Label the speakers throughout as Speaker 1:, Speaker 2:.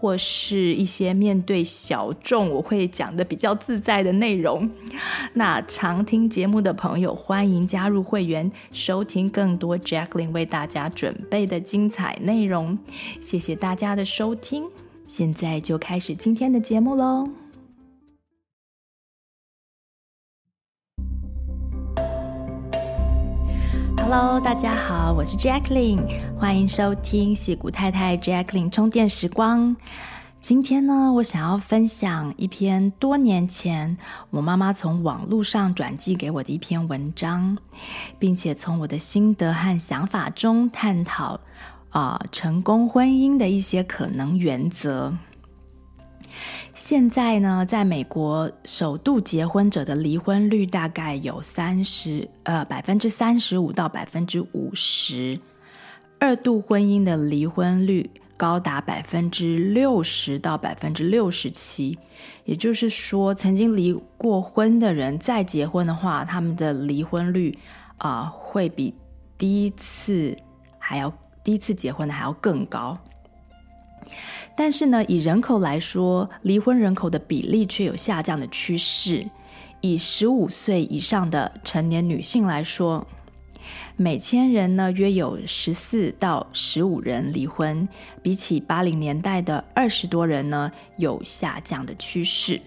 Speaker 1: 或是一些面对小众，我会讲的比较自在的内容。那常听节目的朋友，欢迎加入会员，收听更多 Jacqueline 为大家准备的精彩内容。谢谢大家的收听，现在就开始今天的节目喽。Hello，大家好，我是 Jacqueline，欢迎收听戏谷太太 Jacqueline 充电时光。今天呢，我想要分享一篇多年前我妈妈从网络上转寄给我的一篇文章，并且从我的心得和想法中探讨啊、成功婚姻的一些可能原则。现在呢，在美国，首度结婚者的离婚率大概有三十，呃，百分之三十五到百分之五十；二度婚姻的离婚率高达百分之六十到百分之六十七。也就是说，曾经离过婚的人再结婚的话，他们的离婚率啊、会比第一次还要第一次结婚的还要更高。但是呢，以人口来说，离婚人口的比例却有下降的趋势。以十五岁以上的成年女性来说，每千人呢约有十四到十五人离婚，比起八零年代的二十多人呢有下降的趋势，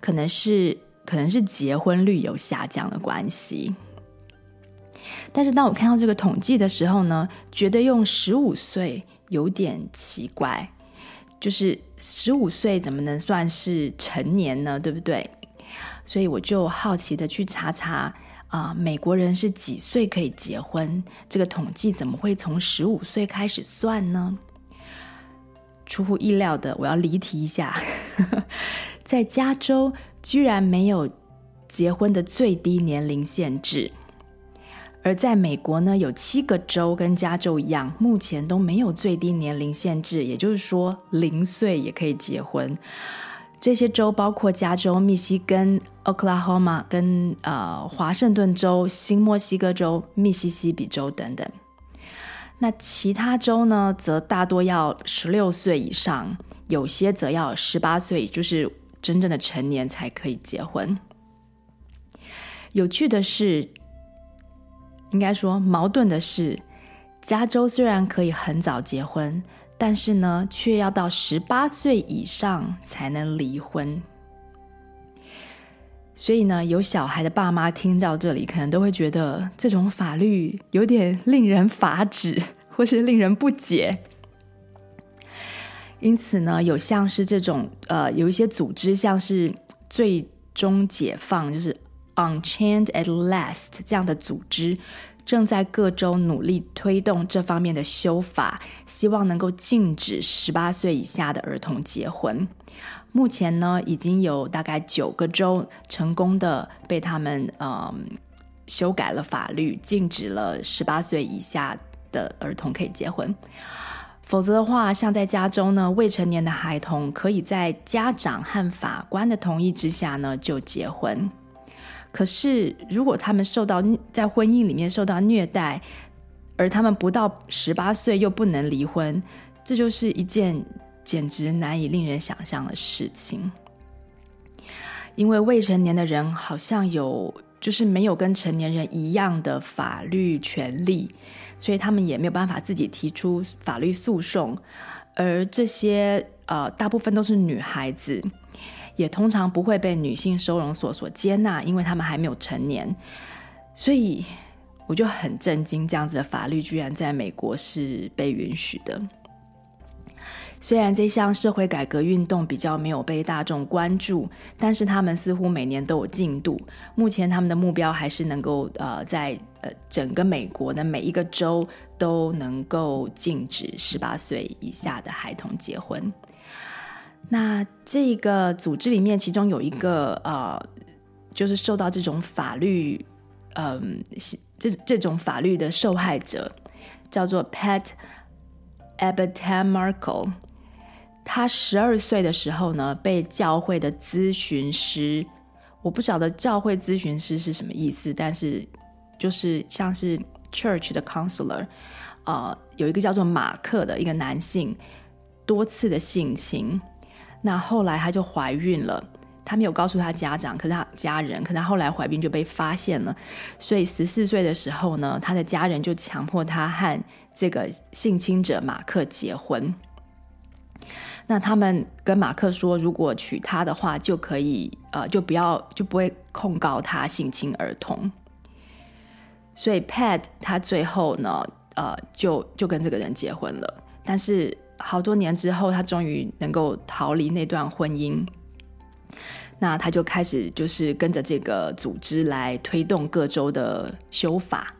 Speaker 1: 可能是可能是结婚率有下降的关系。但是当我看到这个统计的时候呢，觉得用十五岁有点奇怪。就是十五岁怎么能算是成年呢？对不对？所以我就好奇的去查查啊、美国人是几岁可以结婚？这个统计怎么会从十五岁开始算呢？出乎意料的，我要离题一下，在加州居然没有结婚的最低年龄限制。而在美国呢，有七个州跟加州一样，目前都没有最低年龄限制，也就是说零岁也可以结婚。这些州包括加州、密西根、俄克拉荷马跟呃华盛顿州、新墨西哥州、密西西比州等等。那其他州呢，则大多要十六岁以上，有些则要十八岁，就是真正的成年才可以结婚。有趣的是。应该说，矛盾的是，加州虽然可以很早结婚，但是呢，却要到十八岁以上才能离婚。所以呢，有小孩的爸妈听到这里，可能都会觉得这种法律有点令人发指，或是令人不解。因此呢，有像是这种呃，有一些组织，像是最终解放，就是。Unchained at Last 这样的组织正在各州努力推动这方面的修法，希望能够禁止十八岁以下的儿童结婚。目前呢，已经有大概九个州成功的被他们嗯修改了法律，禁止了十八岁以下的儿童可以结婚。否则的话，像在加州呢，未成年的孩童可以在家长和法官的同意之下呢就结婚。可是，如果他们受到在婚姻里面受到虐待，而他们不到十八岁又不能离婚，这就是一件简直难以令人想象的事情。因为未成年的人好像有，就是没有跟成年人一样的法律权利，所以他们也没有办法自己提出法律诉讼，而这些呃，大部分都是女孩子。也通常不会被女性收容所所接纳，因为他们还没有成年，所以我就很震惊，这样子的法律居然在美国是被允许的。虽然这项社会改革运动比较没有被大众关注，但是他们似乎每年都有进度。目前他们的目标还是能够呃，在呃整个美国的每一个州都能够禁止十八岁以下的孩童结婚。那这个组织里面，其中有一个呃，就是受到这种法律，嗯、这这种法律的受害者，叫做 Pat Abitamarco。他十二岁的时候呢，被教会的咨询师，我不晓得教会咨询师是什么意思，但是就是像是 church 的 counselor，呃，有一个叫做马克的一个男性，多次的性侵。那后来她就怀孕了，她没有告诉她家长，可是她家人，可是她后来怀孕就被发现了，所以十四岁的时候呢，她的家人就强迫她和这个性侵者马克结婚。那他们跟马克说，如果娶她的话，就可以呃，就不要就不会控告她性侵儿童。所以 Pat 他最后呢，呃，就就跟这个人结婚了。但是好多年之后，他终于能够逃离那段婚姻。那他就开始就是跟着这个组织来推动各州的修法。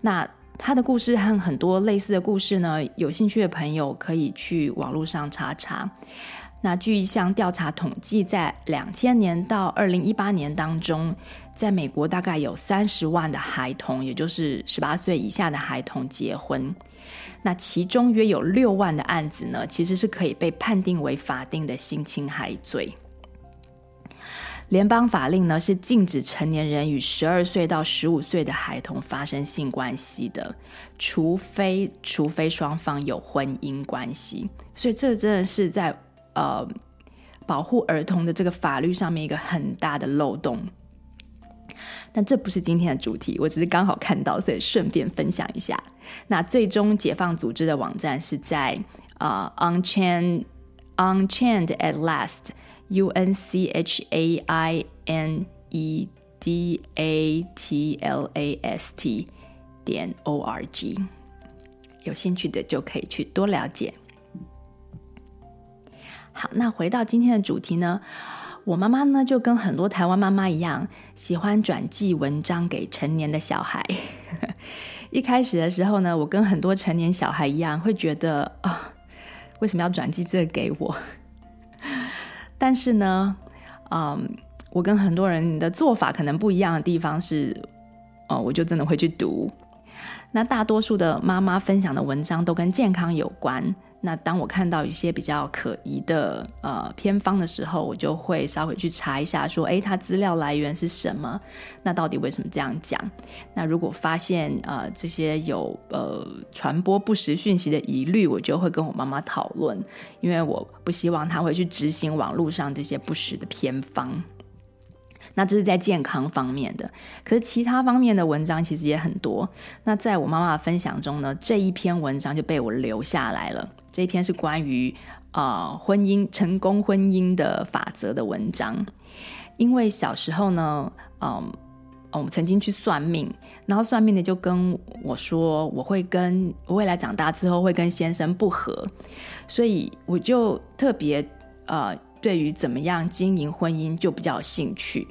Speaker 1: 那他的故事和很多类似的故事呢，有兴趣的朋友可以去网络上查查。那据一项调查统计，在两千年到二零一八年当中，在美国大概有三十万的孩童，也就是十八岁以下的孩童结婚。那其中约有六万的案子呢，其实是可以被判定为法定的性侵害罪。联邦法令呢，是禁止成年人与十二岁到十五岁的孩童发生性关系的，除非除非双方有婚姻关系。所以这真的是在呃保护儿童的这个法律上面一个很大的漏洞。但这不是今天的主题，我只是刚好看到，所以顺便分享一下。那最终解放组织的网站是在呃 Unchained Unchained at Last。U N C H A I N E D A T L A S T 点 O R G，有兴趣的就可以去多了解。好，那回到今天的主题呢，我妈妈呢就跟很多台湾妈妈一样，喜欢转寄文章给成年的小孩。一开始的时候呢，我跟很多成年小孩一样，会觉得啊、哦，为什么要转寄这个给我？但是呢，嗯，我跟很多人的做法可能不一样的地方是，哦，我就真的会去读。那大多数的妈妈分享的文章都跟健康有关。那当我看到一些比较可疑的呃偏方的时候，我就会稍微去查一下，说，诶，它资料来源是什么？那到底为什么这样讲？那如果发现呃这些有呃传播不实讯息的疑虑，我就会跟我妈妈讨论，因为我不希望她会去执行网络上这些不实的偏方。那这是在健康方面的，可是其他方面的文章其实也很多。那在我妈妈的分享中呢，这一篇文章就被我留下来了。这一篇是关于呃婚姻成功婚姻的法则的文章。因为小时候呢，嗯，我们曾经去算命，然后算命的就跟我说，我会跟我未来长大之后会跟先生不合，所以我就特别呃对于怎么样经营婚姻就比较有兴趣。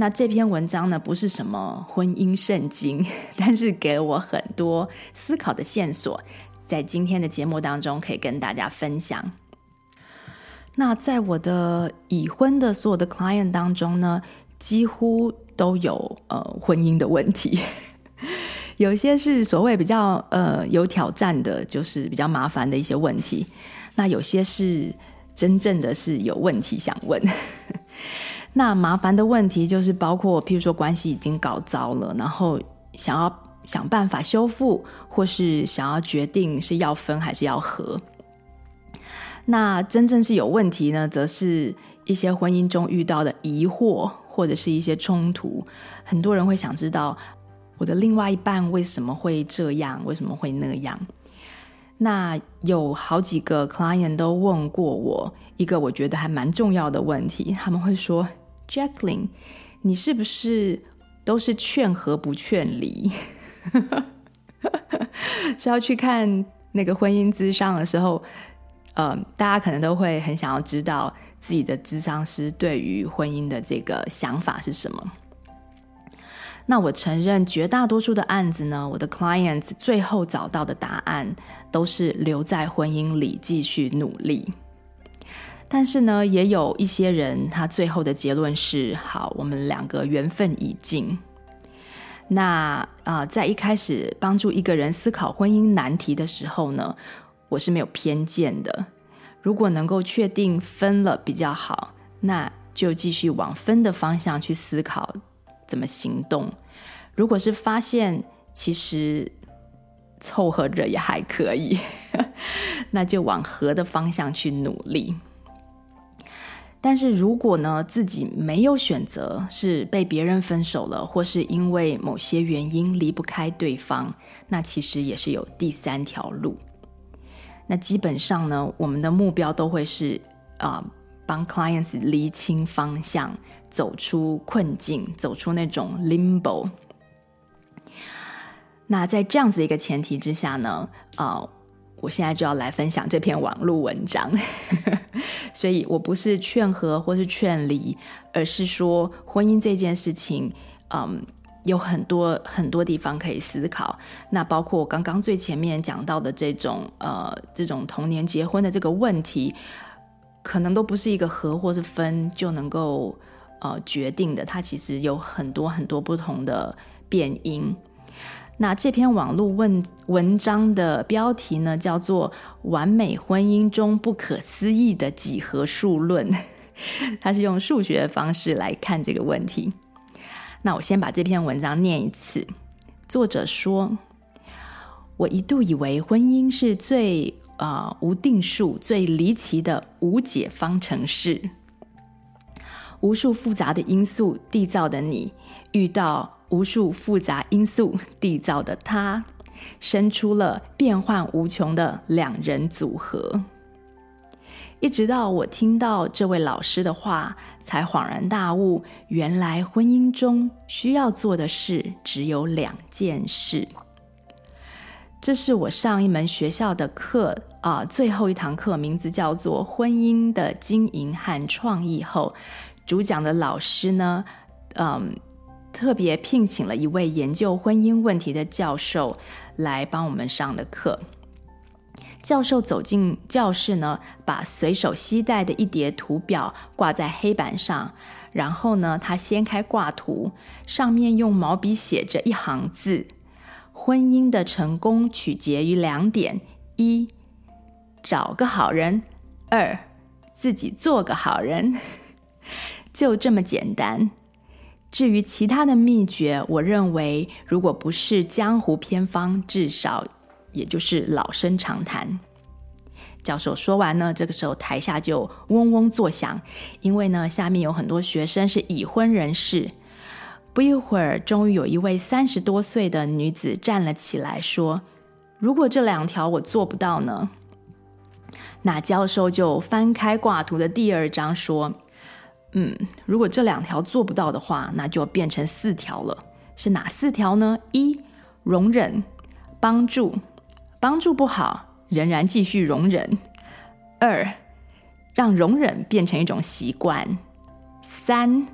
Speaker 1: 那这篇文章呢，不是什么婚姻圣经，但是给了我很多思考的线索，在今天的节目当中可以跟大家分享。那在我的已婚的所有的 client 当中呢，几乎都有呃婚姻的问题，有些是所谓比较呃有挑战的，就是比较麻烦的一些问题。那有些是真正的是有问题想问。那麻烦的问题就是包括，譬如说关系已经搞糟了，然后想要想办法修复，或是想要决定是要分还是要合。那真正是有问题呢，则是一些婚姻中遇到的疑惑，或者是一些冲突。很多人会想知道，我的另外一半为什么会这样，为什么会那样？那有好几个 client 都问过我一个我觉得还蛮重要的问题，他们会说。Jacklin，你是不是都是劝和不劝离？是要去看那个婚姻咨商的时候，呃，大家可能都会很想要知道自己的咨商师对于婚姻的这个想法是什么。那我承认，绝大多数的案子呢，我的 clients 最后找到的答案都是留在婚姻里继续努力。但是呢，也有一些人，他最后的结论是：好，我们两个缘分已尽。那啊、在一开始帮助一个人思考婚姻难题的时候呢，我是没有偏见的。如果能够确定分了比较好，那就继续往分的方向去思考怎么行动。如果是发现其实凑合着也还可以，那就往合的方向去努力。但是如果呢，自己没有选择，是被别人分手了，或是因为某些原因离不开对方，那其实也是有第三条路。那基本上呢，我们的目标都会是啊，呃，帮 clients 厘清方向，走出困境，走出那种 limbo。那在这样子一个前提之下呢，啊，我现在就要来分享这篇网络文章，所以我不是劝和或是劝离，而是说婚姻这件事情，嗯，有很多很多地方可以思考。那包括我刚刚最前面讲到的这种呃，这种童年结婚的这个问题，可能都不是一个和或是分就能够呃决定的，它其实有很多很多不同的变因。那这篇网络问文章的标题呢，叫做《完美婚姻中不可思议的几何数论》，它是用数学的方式来看这个问题。那我先把这篇文章念一次。作者说：“我一度以为婚姻是最啊、呃、无定数、最离奇的无解方程式，无数复杂的因素缔造的你遇到。”无数复杂因素缔造的他，生出了变幻无穷的两人组合。一直到我听到这位老师的话，才恍然大悟：原来婚姻中需要做的事只有两件事。这是我上一门学校的课啊、最后一堂课，名字叫做《婚姻的经营和创意》后，主讲的老师呢，嗯。特别聘请了一位研究婚姻问题的教授来帮我们上的课。教授走进教室呢，把随手携带的一叠图表挂在黑板上，然后呢，他掀开挂图，上面用毛笔写着一行字：“婚姻的成功取决于两点：一，找个好人；二，自己做个好人。”就这么简单。至于其他的秘诀，我认为如果不是江湖偏方，至少也就是老生常谈。教授说完呢，这个时候台下就嗡嗡作响，因为呢，下面有很多学生是已婚人士。不一会儿，终于有一位三十多岁的女子站了起来，说：“如果这两条我做不到呢？”那教授就翻开挂图的第二张说。嗯，如果这两条做不到的话，那就变成四条了。是哪四条呢？一、容忍，帮助，帮助不好，仍然继续容忍。二、让容忍变成一种习惯。三、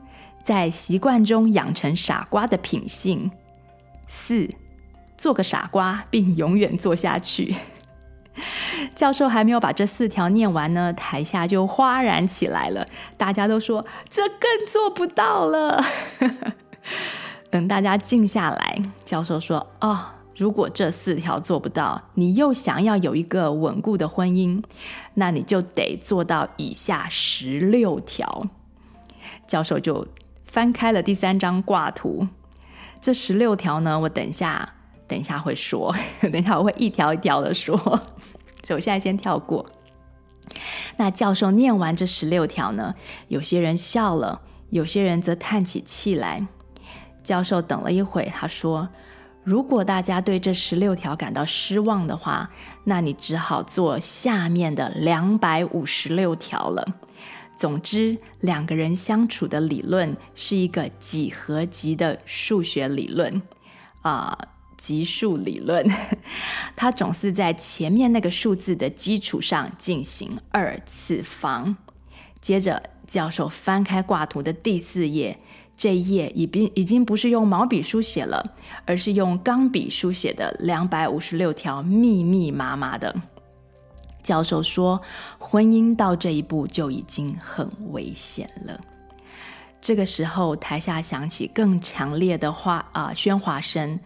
Speaker 1: 在习惯中养成傻瓜的品性。四、做个傻瓜，并永远做下去。教授还没有把这四条念完呢，台下就哗然起来了。大家都说这更做不到了。等大家静下来，教授说：“哦，如果这四条做不到，你又想要有一个稳固的婚姻，那你就得做到以下十六条。”教授就翻开了第三张挂图。这十六条呢，我等一下。等一下会说，等一下我会一条一条的说，所以我现在先跳过。那教授念完这十六条呢，有些人笑了，有些人则叹起气来。教授等了一会，他说：“如果大家对这十六条感到失望的话，那你只好做下面的两百五十六条了。总之，两个人相处的理论是一个几何级的数学理论啊。”级数理论，它总是在前面那个数字的基础上进行二次方。接着，教授翻开挂图的第四页，这一页已经已经不是用毛笔书写了，而是用钢笔书写的两百五十六条，密密麻麻的。教授说，婚姻到这一步就已经很危险了。这个时候，台下响起更强烈的话啊、喧哗声。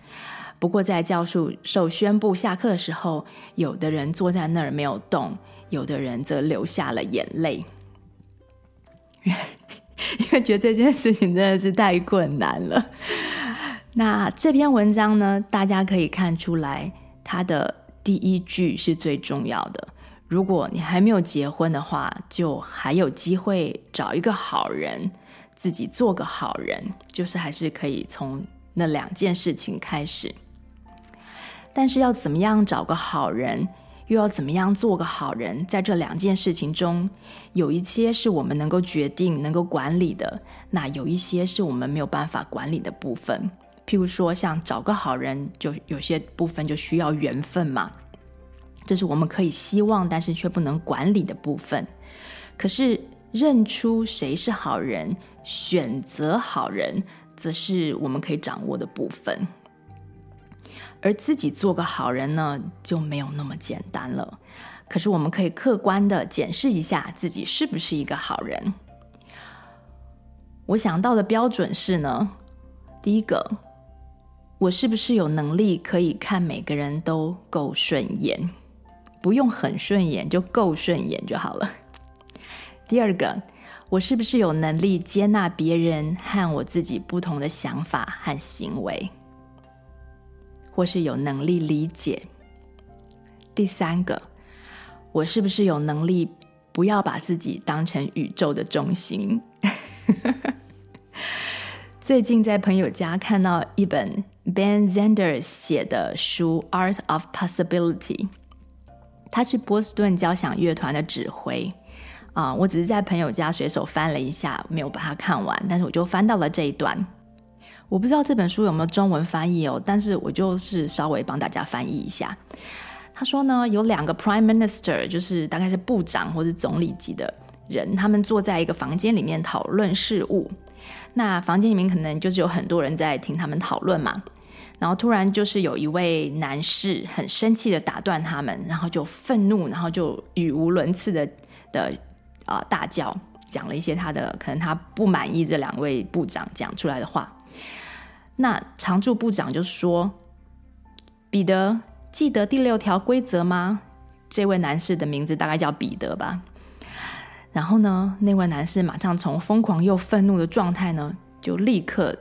Speaker 1: 不过，在教授受宣布下课的时候，有的人坐在那儿没有动，有的人则流下了眼泪，因为觉得这件事情真的是太困难了。那这篇文章呢，大家可以看出来，它的第一句是最重要的。如果你还没有结婚的话，就还有机会找一个好人，自己做个好人，就是还是可以从那两件事情开始。但是要怎么样找个好人，又要怎么样做个好人，在这两件事情中，有一些是我们能够决定、能够管理的，那有一些是我们没有办法管理的部分。譬如说，像找个好人，就有些部分就需要缘分嘛，这是我们可以希望，但是却不能管理的部分。可是认出谁是好人，选择好人，则是我们可以掌握的部分。而自己做个好人呢，就没有那么简单了。可是我们可以客观地检视一下自己是不是一个好人。我想到的标准是呢，第一个，我是不是有能力可以看每个人都够顺眼，不用很顺眼，就够顺眼就好了。第二个，我是不是有能力接纳别人和我自己不同的想法和行为？或是有能力理解。第三个，我是不是有能力不要把自己当成宇宙的中心？最近在朋友家看到一本 Ben Zander 写的书《Art of Possibility》，他是波士顿交响乐团的指挥啊。我只是在朋友家随手翻了一下，没有把它看完，但是我就翻到了这一段。我不知道这本书有没有中文翻译哦，但是我就是稍微帮大家翻译一下。他说呢，有两个 Prime Minister，就是大概是部长或者总理级的人，他们坐在一个房间里面讨论事务。那房间里面可能就是有很多人在听他们讨论嘛。然后突然就是有一位男士很生气的打断他们，然后就愤怒，然后就语无伦次的的啊、大叫，讲了一些他的可能他不满意这两位部长讲出来的话。那常驻部长就说：“彼得，记得第六条规则吗？”这位男士的名字大概叫彼得吧。然后呢，那位男士马上从疯狂又愤怒的状态呢，就立刻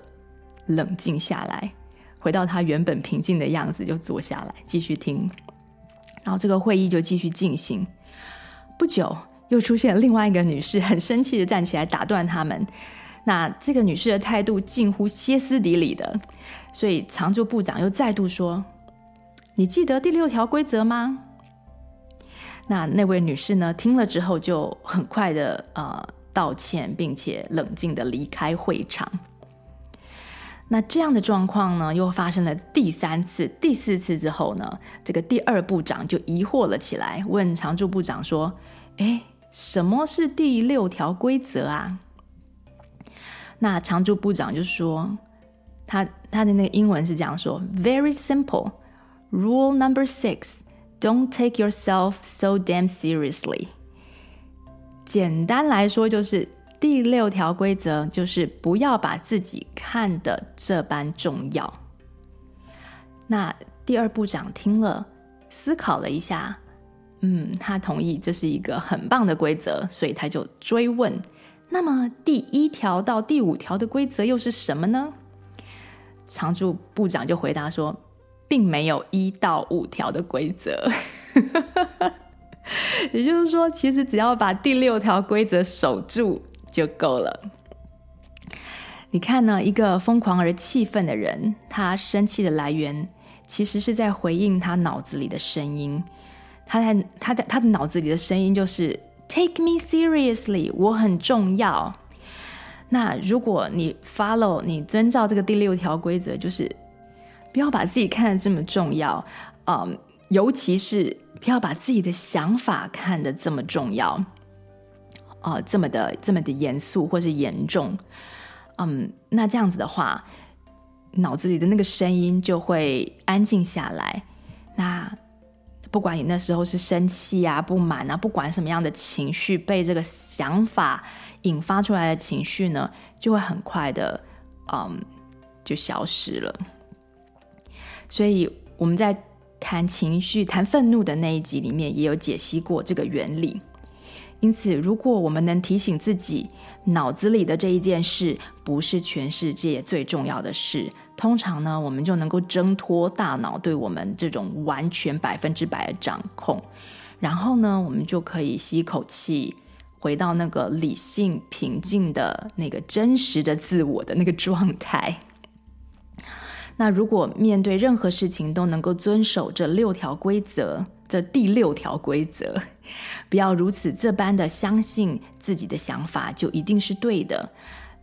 Speaker 1: 冷静下来，回到他原本平静的样子，就坐下来继续听。然后这个会议就继续进行。不久，又出现另外一个女士，很生气的站起来打断他们。那这个女士的态度近乎歇斯底里的，所以常驻部长又再度说：“你记得第六条规则吗？”那那位女士呢，听了之后就很快的呃道歉，并且冷静的离开会场。那这样的状况呢，又发生了第三次、第四次之后呢，这个第二部长就疑惑了起来，问常驻部长说：“诶，什么是第六条规则啊？”那常驻部长就说，他他的那个英文是这样说：Very simple, rule number six, don't take yourself so damn seriously。简单来说，就是第六条规则，就是不要把自己看得这般重要。那第二部长听了，思考了一下，嗯，他同意这是一个很棒的规则，所以他就追问。那么第一条到第五条的规则又是什么呢？常驻部长就回答说，并没有一到五条的规则。也就是说，其实只要把第六条规则守住就够了。你看呢？一个疯狂而气愤的人，他生气的来源其实是在回应他脑子里的声音。他在他在他的脑子里的声音就是。Take me seriously，我很重要。那如果你 follow，你遵照这个第六条规则，就是不要把自己看得这么重要，嗯，尤其是不要把自己的想法看得这么重要，啊、呃，这么的这么的严肃或是严重，嗯，那这样子的话，脑子里的那个声音就会安静下来。那不管你那时候是生气啊、不满啊，不管什么样的情绪，被这个想法引发出来的情绪呢，就会很快的，嗯，就消失了。所以我们在谈情绪、谈愤怒的那一集里面，也有解析过这个原理。因此，如果我们能提醒自己，脑子里的这一件事不是全世界最重要的事，通常呢，我们就能够挣脱大脑对我们这种完全百分之百的掌控。然后呢，我们就可以吸一口气，回到那个理性、平静的那个真实的自我的那个状态。那如果面对任何事情都能够遵守这六条规则，这第六条规则，不要如此这般的相信自己的想法就一定是对的，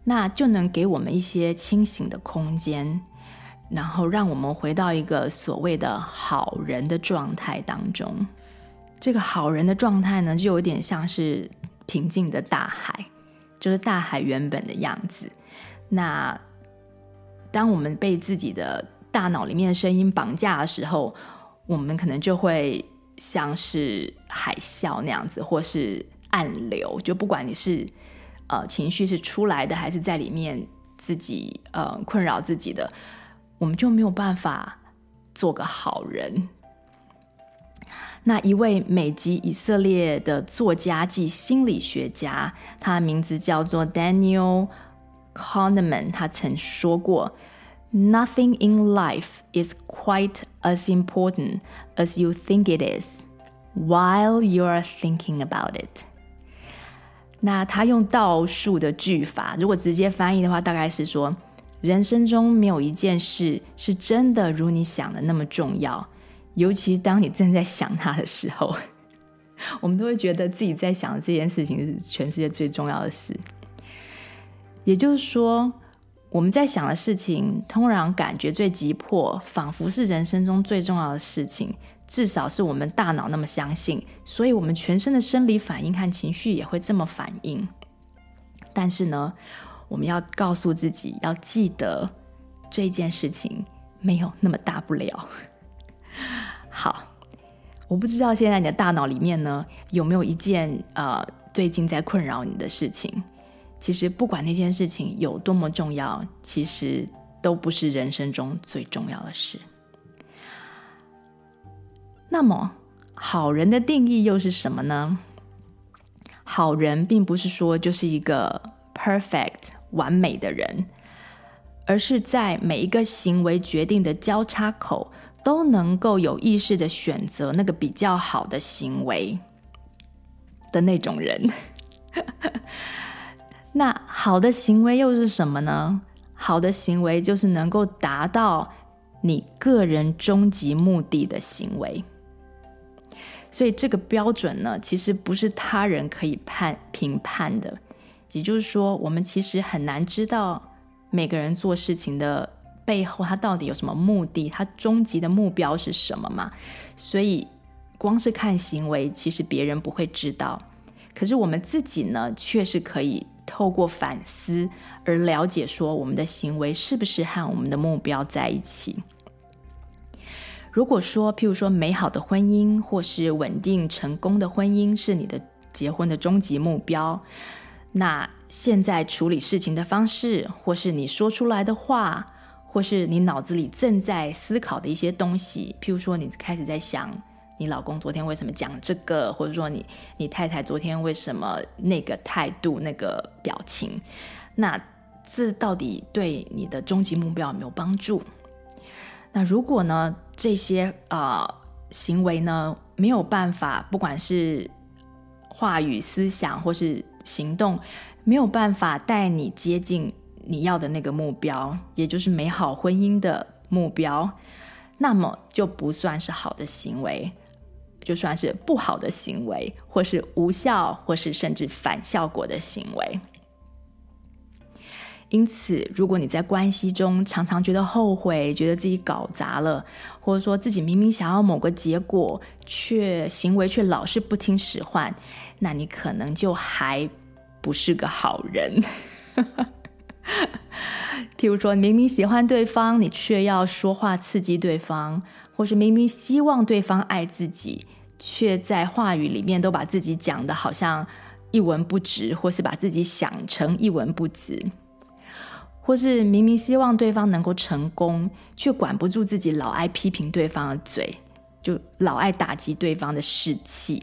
Speaker 1: 那就能给我们一些清醒的空间，然后让我们回到一个所谓的好人的状态当中。这个好人的状态呢，就有点像是平静的大海，就是大海原本的样子。那当我们被自己的大脑里面的声音绑架的时候，我们可能就会像是海啸那样子，或是暗流。就不管你是呃情绪是出来的，还是在里面自己呃困扰自己的，我们就没有办法做个好人。那一位美籍以色列的作家及心理学家，他的名字叫做 Daniel。Kahneman 他曾说过：“Nothing in life is quite as important as you think it is while you are thinking about it。”那他用倒数的句法，如果直接翻译的话，大概是说：人生中没有一件事是真的如你想的那么重要，尤其当你正在想它的时候，我们都会觉得自己在想的这件事情是全世界最重要的事。也就是说，我们在想的事情，通常感觉最急迫，仿佛是人生中最重要的事情，至少是我们大脑那么相信，所以我们全身的生理反应和情绪也会这么反应。但是呢，我们要告诉自己，要记得这件事情没有那么大不了。好，我不知道现在你的大脑里面呢，有没有一件呃最近在困扰你的事情。其实不管那件事情有多么重要，其实都不是人生中最重要的事。那么，好人的定义又是什么呢？好人并不是说就是一个 perfect 完美的人，而是在每一个行为决定的交叉口，都能够有意识的选择那个比较好的行为的那种人。那好的行为又是什么呢？好的行为就是能够达到你个人终极目的的行为。所以这个标准呢，其实不是他人可以判评判的。也就是说，我们其实很难知道每个人做事情的背后，他到底有什么目的，他终极的目标是什么嘛？所以，光是看行为，其实别人不会知道。可是我们自己呢，却是可以。透过反思而了解，说我们的行为是不是和我们的目标在一起。如果说，譬如说，美好的婚姻或是稳定成功的婚姻是你的结婚的终极目标，那现在处理事情的方式，或是你说出来的话，或是你脑子里正在思考的一些东西，譬如说，你开始在想。你老公昨天为什么讲这个？或者说你你太太昨天为什么那个态度、那个表情？那这到底对你的终极目标有没有帮助？那如果呢，这些啊、呃、行为呢没有办法，不管是话语、思想或是行动，没有办法带你接近你要的那个目标，也就是美好婚姻的目标，那么就不算是好的行为。就算是不好的行为，或是无效，或是甚至反效果的行为。因此，如果你在关系中常常觉得后悔，觉得自己搞砸了，或者说自己明明想要某个结果，却行为却老是不听使唤，那你可能就还不是个好人。譬如说，明明喜欢对方，你却要说话刺激对方。或是明明希望对方爱自己，却在话语里面都把自己讲得好像一文不值，或是把自己想成一文不值，或是明明希望对方能够成功，却管不住自己，老爱批评对方的嘴，就老爱打击对方的士气。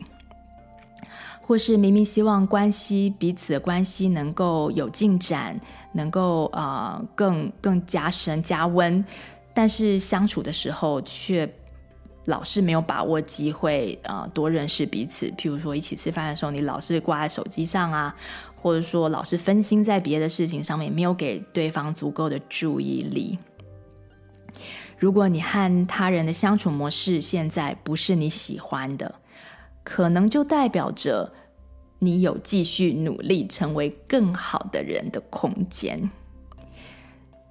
Speaker 1: 或是明明希望关系彼此的关系能够有进展，能够、呃、更更加深加温，但是相处的时候却老是没有把握机会啊、呃、多认识彼此。譬如说一起吃饭的时候，你老是挂在手机上啊，或者说老是分心在别的事情上面，没有给对方足够的注意力。如果你和他人的相处模式现在不是你喜欢的，可能就代表着你有继续努力成为更好的人的空间。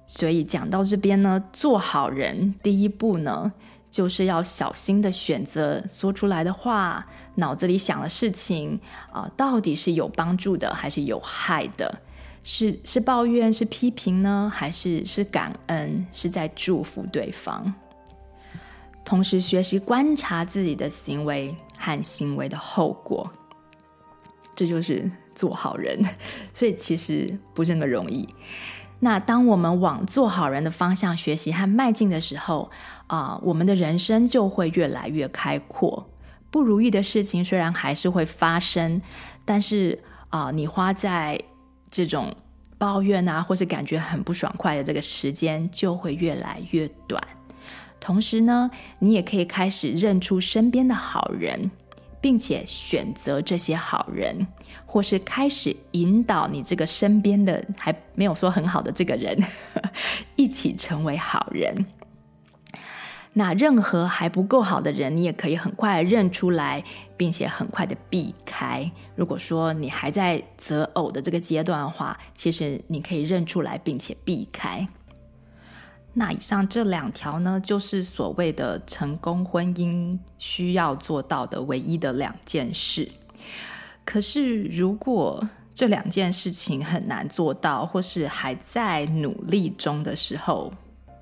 Speaker 1: 所以讲到这边呢，做好人第一步呢，就是要小心的选择说出来的话，脑子里想的事情啊，到底是有帮助的还是有害的？是是抱怨，是批评呢，还是是感恩，是在祝福对方？同时学习观察自己的行为和行为的后果，这就是做好人。所以其实不是那么容易。那当我们往做好人的方向学习和迈进的时候，啊、我们的人生就会越来越开阔。不如意的事情虽然还是会发生，但是啊、你花在这种抱怨啊，或是感觉很不爽快的这个时间就会越来越短。同时呢，你也可以开始认出身边的好人，并且选择这些好人，或是开始引导你这个身边的还没有说很好的这个人，一起成为好人。那任何还不够好的人，你也可以很快认出来，并且很快的避开。如果说你还在择偶的这个阶段的话，其实你可以认出来，并且避开。那以上这两条呢，就是所谓的成功婚姻需要做到的唯一的两件事。可是，如果这两件事情很难做到，或是还在努力中的时候，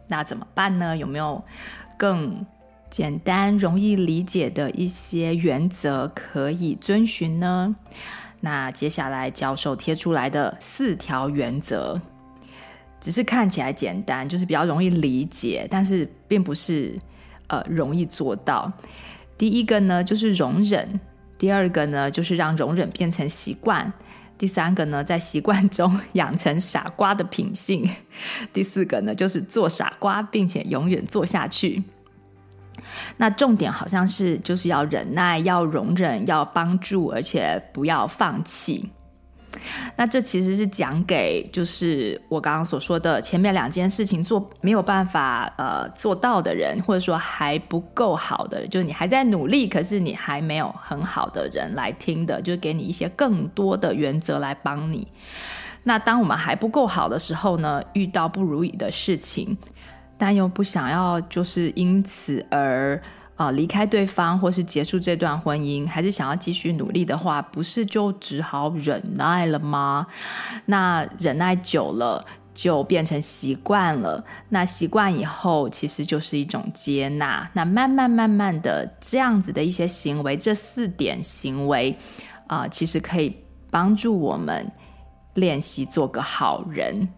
Speaker 1: 那怎么办呢？有没有更简单、容易理解的一些原则可以遵循呢？那接下来教授贴出来的四条原则。只是看起来简单，就是比较容易理解，但是并不是呃容易做到。第一个呢，就是容忍；第二个呢，就是让容忍变成习惯；第三个呢，在习惯中养成傻瓜的品性；第四个呢，就是做傻瓜，并且永远做下去。那重点好像是就是要忍耐，要容忍，要帮助，而且不要放弃。那这其实是讲给，就是我刚刚所说的前面两件事情做没有办法呃做到的人，或者说还不够好的，就是你还在努力，可是你还没有很好的人来听的，就是给你一些更多的原则来帮你。那当我们还不够好的时候呢，遇到不如意的事情，但又不想要就是因此而。啊，离开对方或是结束这段婚姻，还是想要继续努力的话，不是就只好忍耐了吗？那忍耐久了，就变成习惯了。那习惯以后，其实就是一种接纳。那慢慢慢慢的，这样子的一些行为，这四点行为啊，其实可以帮助我们练习做个好人。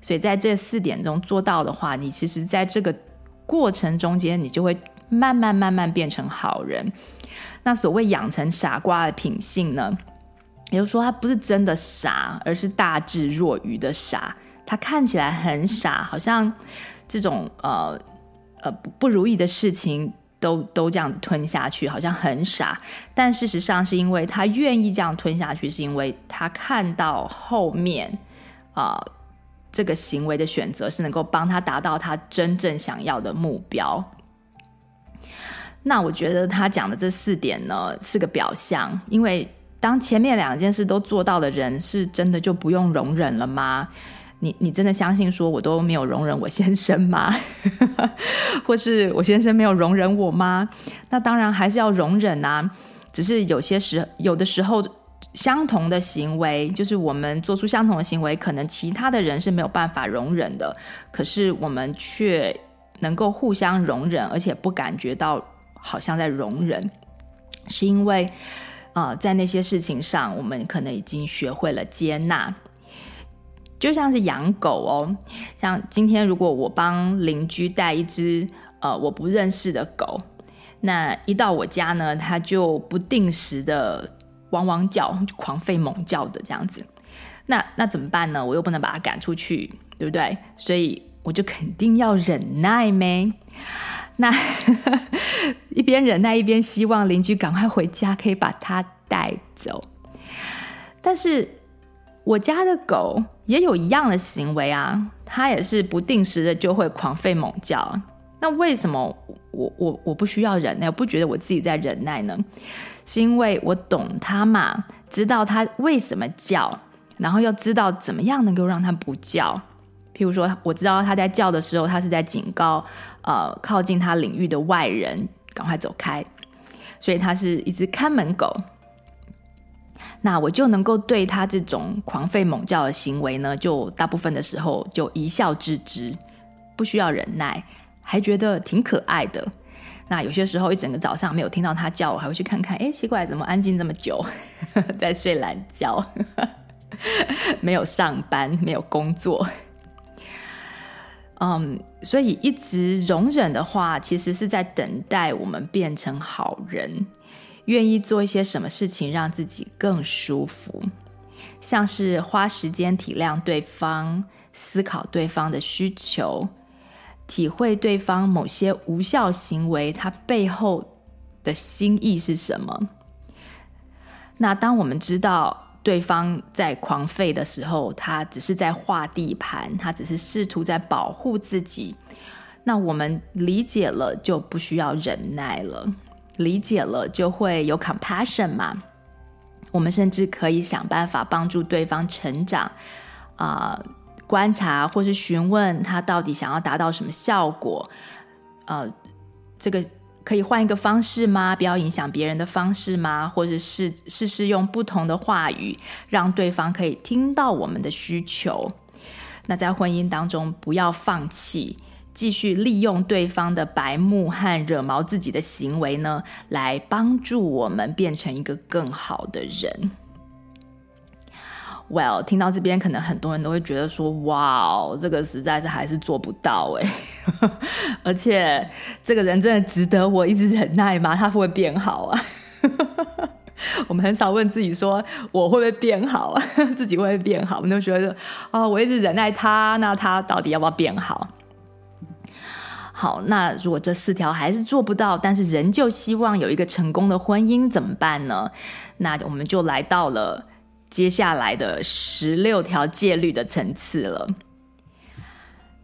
Speaker 1: 所以在这四点中做到的话，你其实在这个过程中间，你就会。慢慢慢慢变成好人，那所谓养成傻瓜的品性呢？也就是说，他不是真的傻，而是大智若愚的傻。他看起来很傻，好像这种呃呃不如意的事情都都这样子吞下去，好像很傻。但事实上，是因为他愿意这样吞下去，是因为他看到后面啊、这个行为的选择是能够帮他达到他真正想要的目标。那我觉得他讲的这四点呢，是个表象，因为当前面两件事都做到的人，是真的就不用容忍了吗？你你真的相信说我都没有容忍我先生吗？或是我先生没有容忍我吗？那当然还是要容忍啊，只是有些时有的时候相同的行为，就是我们做出相同的行为，可能其他的人是没有办法容忍的，可是我们却。能够互相容忍，而且不感觉到好像在容忍，是因为，呃，在那些事情上，我们可能已经学会了接纳。就像是养狗哦，像今天如果我帮邻居带一只呃我不认识的狗，那一到我家呢，它就不定时的汪汪叫，狂吠猛叫的这样子。那那怎么办呢？我又不能把它赶出去，对不对？所以我就肯定要忍耐咩？那 一边忍耐一边希望邻居赶快回家，可以把它带走。但是我家的狗也有一样的行为啊，它也是不定时的就会狂吠猛叫。那为什么我我我不需要忍耐？我不觉得我自己在忍耐呢？是因为我懂它嘛，知道它为什么叫。然后要知道怎么样能够让它不叫，譬如说，我知道它在叫的时候，它是在警告，呃，靠近它领域的外人赶快走开，所以它是一只看门狗。那我就能够对它这种狂吠猛叫的行为呢，就大部分的时候就一笑置之，不需要忍耐，还觉得挺可爱的。那有些时候一整个早上没有听到它叫，我还会去看看，哎，奇怪，怎么安静这么久，在睡懒觉。没有上班，没有工作，嗯、所以一直容忍的话，其实是在等待我们变成好人，愿意做一些什么事情让自己更舒服，像是花时间体谅对方，思考对方的需求，体会对方某些无效行为，它背后的心意是什么。那当我们知道，对方在狂吠的时候，他只是在画地盘，他只是试图在保护自己。那我们理解了，就不需要忍耐了。理解了，就会有 compassion 嘛。我们甚至可以想办法帮助对方成长，啊、观察或是询问他到底想要达到什么效果，呃，这个。可以换一个方式吗？不要影响别人的方式吗？或者是试试用不同的话语，让对方可以听到我们的需求。那在婚姻当中，不要放弃，继续利用对方的白目和惹毛自己的行为呢，来帮助我们变成一个更好的人。Well，听到这边，可能很多人都会觉得说：“哇，这个实在是还是做不到哎，而且这个人真的值得我一直忍耐吗？他会不会变好啊？” 我们很少问自己说：“我会不会变好啊？自己会不会变好？”我们都觉得：“啊、我一直忍耐他，那他到底要不要变好？”好，那如果这四条还是做不到，但是仍旧希望有一个成功的婚姻，怎么办呢？那我们就来到了。接下来的十六条戒律的层次了。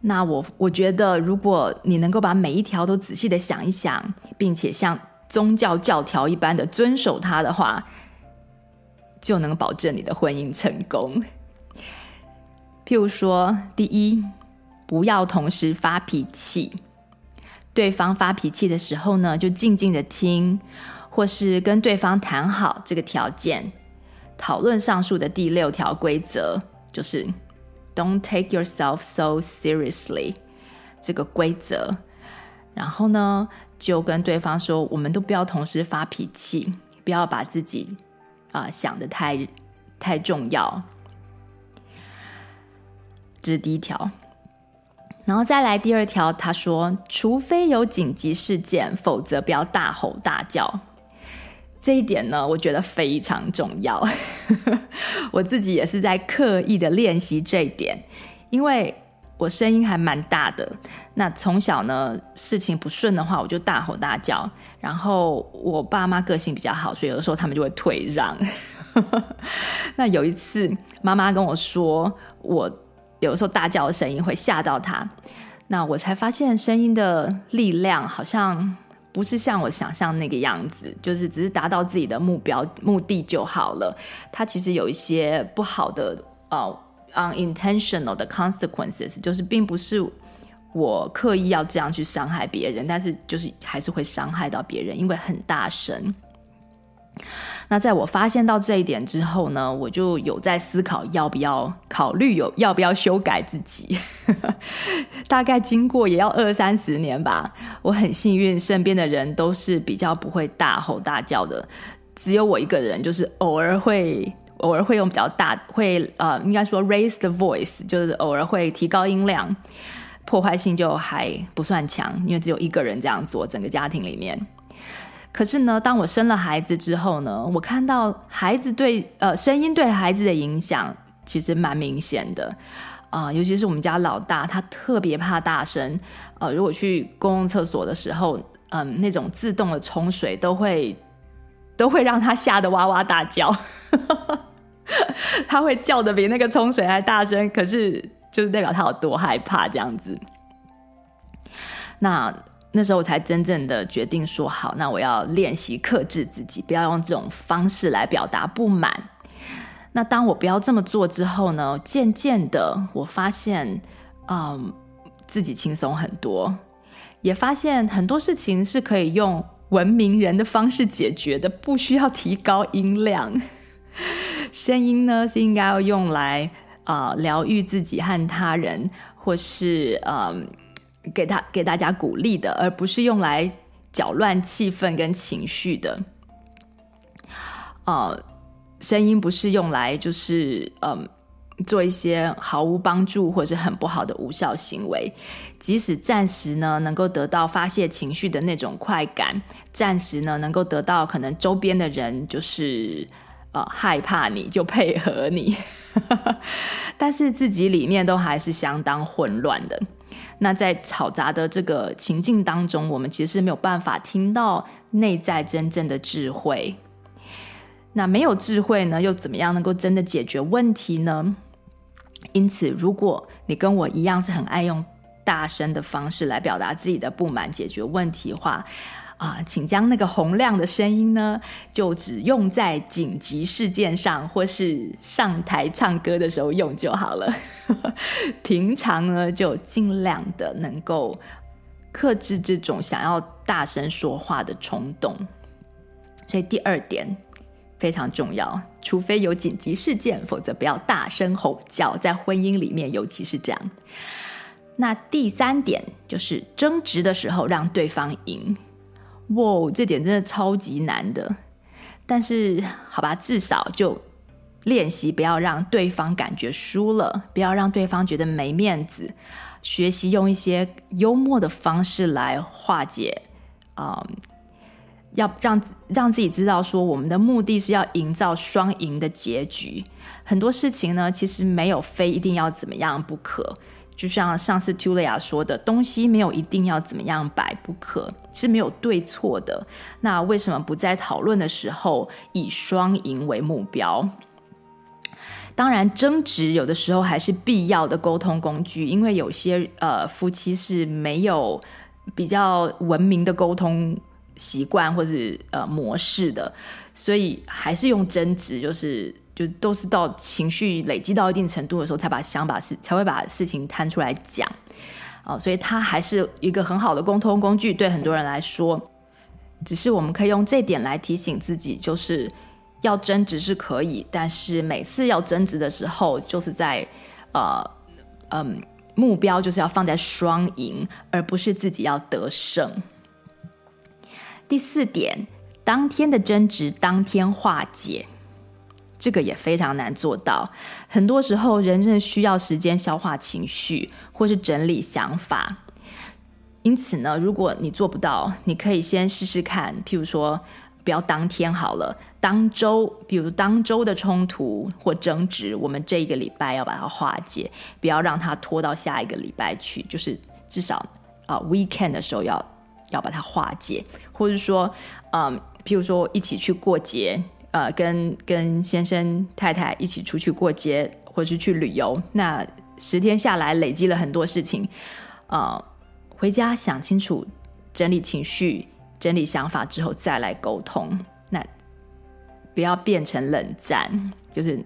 Speaker 1: 那我我觉得，如果你能够把每一条都仔细的想一想，并且像宗教教条一般的遵守它的话，就能保证你的婚姻成功。譬如说，第一，不要同时发脾气。对方发脾气的时候呢，就静静的听，或是跟对方谈好这个条件。讨论上述的第六条规则，就是 "Don't take yourself so seriously" 这个规则。然后呢，就跟对方说，我们都不要同时发脾气，不要把自己啊、想的太太重要。这是第一条。然后再来第二条，他说，除非有紧急事件，否则不要大吼大叫。这一点呢，我觉得非常重要。我自己也是在刻意的练习这一点，因为我声音还蛮大的。那从小呢，事情不顺的话，我就大吼大叫。然后我爸妈个性比较好，所以有的时候他们就会退让。那有一次，妈妈跟我说，我有的时候大叫的声音会吓到她。那我才发现，声音的力量好像。不是像我想象那个样子，就是只是达到自己的目标目的就好了。它其实有一些不好的呃、unintentional 的 consequences，就是并不是我刻意要这样去伤害别人，但是就是还是会伤害到别人，因为很大声。那在我发现到这一点之后呢，我就有在思考要不要考虑有要不要修改自己。大概经过也要二三十年吧。我很幸运，身边的人都是比较不会大吼大叫的，只有我一个人，就是偶尔会偶尔会用比较大，会呃，应该说 raise the voice，就是偶尔会提高音量，破坏性就还不算强，因为只有一个人这样做，整个家庭里面。可是呢，当我生了孩子之后呢，我看到孩子对呃声音对孩子的影响其实蛮明显的啊、尤其是我们家老大，他特别怕大声。呃，如果去公共厕所的时候，嗯、那种自动的冲水都会都会让他吓得哇哇大叫，他会叫的比那个冲水还大声。可是就是代表他有多害怕这样子。那。那时候我才真正的决定说好，那我要练习克制自己，不要用这种方式来表达不满。那当我不要这么做之后呢，渐渐的我发现，嗯，自己轻松很多，也发现很多事情是可以用文明人的方式解决的，不需要提高音量。声音呢是应该要用来啊疗愈自己和他人，或是嗯。给他给大家鼓励的，而不是用来搅乱气氛跟情绪的。呃，声音不是用来就是嗯、做一些毫无帮助或者很不好的无效行为。即使暂时呢能够得到发泄情绪的那种快感，暂时呢能够得到可能周边的人就是呃害怕你就配合你，但是自己里面都还是相当混乱的。那在吵杂的这个情境当中，我们其实是没有办法听到内在真正的智慧。那没有智慧呢，又怎么样能够真的解决问题呢？因此，如果你跟我一样是很爱用大声的方式来表达自己的不满、解决问题的话，啊，请将那个洪亮的声音呢，就只用在紧急事件上，或是上台唱歌的时候用就好了。平常呢，就尽量的能够克制这种想要大声说话的冲动。所以第二点非常重要，除非有紧急事件，否则不要大声吼叫，在婚姻里面尤其是这样。那第三点就是争执的时候让对方赢。哇，这点真的超级难的，但是好吧，至少就练习不要让对方感觉输了，不要让对方觉得没面子，学习用一些幽默的方式来化解，啊、嗯，要让让自己知道说，我们的目的是要营造双赢的结局。很多事情呢，其实没有非一定要怎么样不可。就像上次 Tulia 说的，东西没有一定要怎么样摆不可，是没有对错的。那为什么不在讨论的时候以双赢为目标？当然，争执有的时候还是必要的沟通工具，因为有些呃夫妻是没有比较文明的沟通习惯或是呃模式的，所以还是用争执就是。就都是到情绪累积到一定程度的时候，才把想把事才会把事情摊出来讲，哦，所以它还是一个很好的沟通工具，对很多人来说。只是我们可以用这点来提醒自己，就是要争执是可以，但是每次要争执的时候，就是在呃嗯目标就是要放在双赢，而不是自己要得胜。第四点，当天的争执当天化解。这个也非常难做到，很多时候人真的需要时间消化情绪，或是整理想法。因此呢，如果你做不到，你可以先试试看，譬如说，不要当天好了，当周，比如当周的冲突或争执，我们这一个礼拜要把它化解，不要让它拖到下一个礼拜去，就是至少啊、weekend 的时候要要把它化解，或者说，嗯，譬如说一起去过节。呃，跟跟先生太太一起出去过节，或是去旅游，那十天下来累积了很多事情，呃，回家想清楚，整理情绪，整理想法之后再来沟通，那不要变成冷战，就是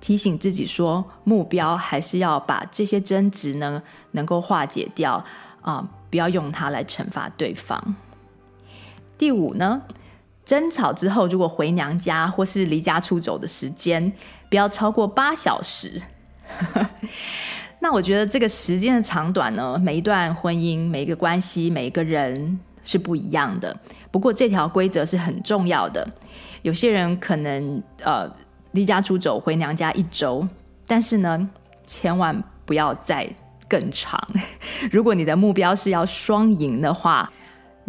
Speaker 1: 提醒自己说，目标还是要把这些争执呢能够化解掉啊，不要用它来惩罚对方。第五呢？争吵之后，如果回娘家或是离家出走的时间不要超过八小时。那我觉得这个时间的长短呢，每一段婚姻、每一个关系、每一个人是不一样的。不过这条规则是很重要的。有些人可能呃离家出走回娘家一周，但是呢，千万不要再更长。如果你的目标是要双赢的话。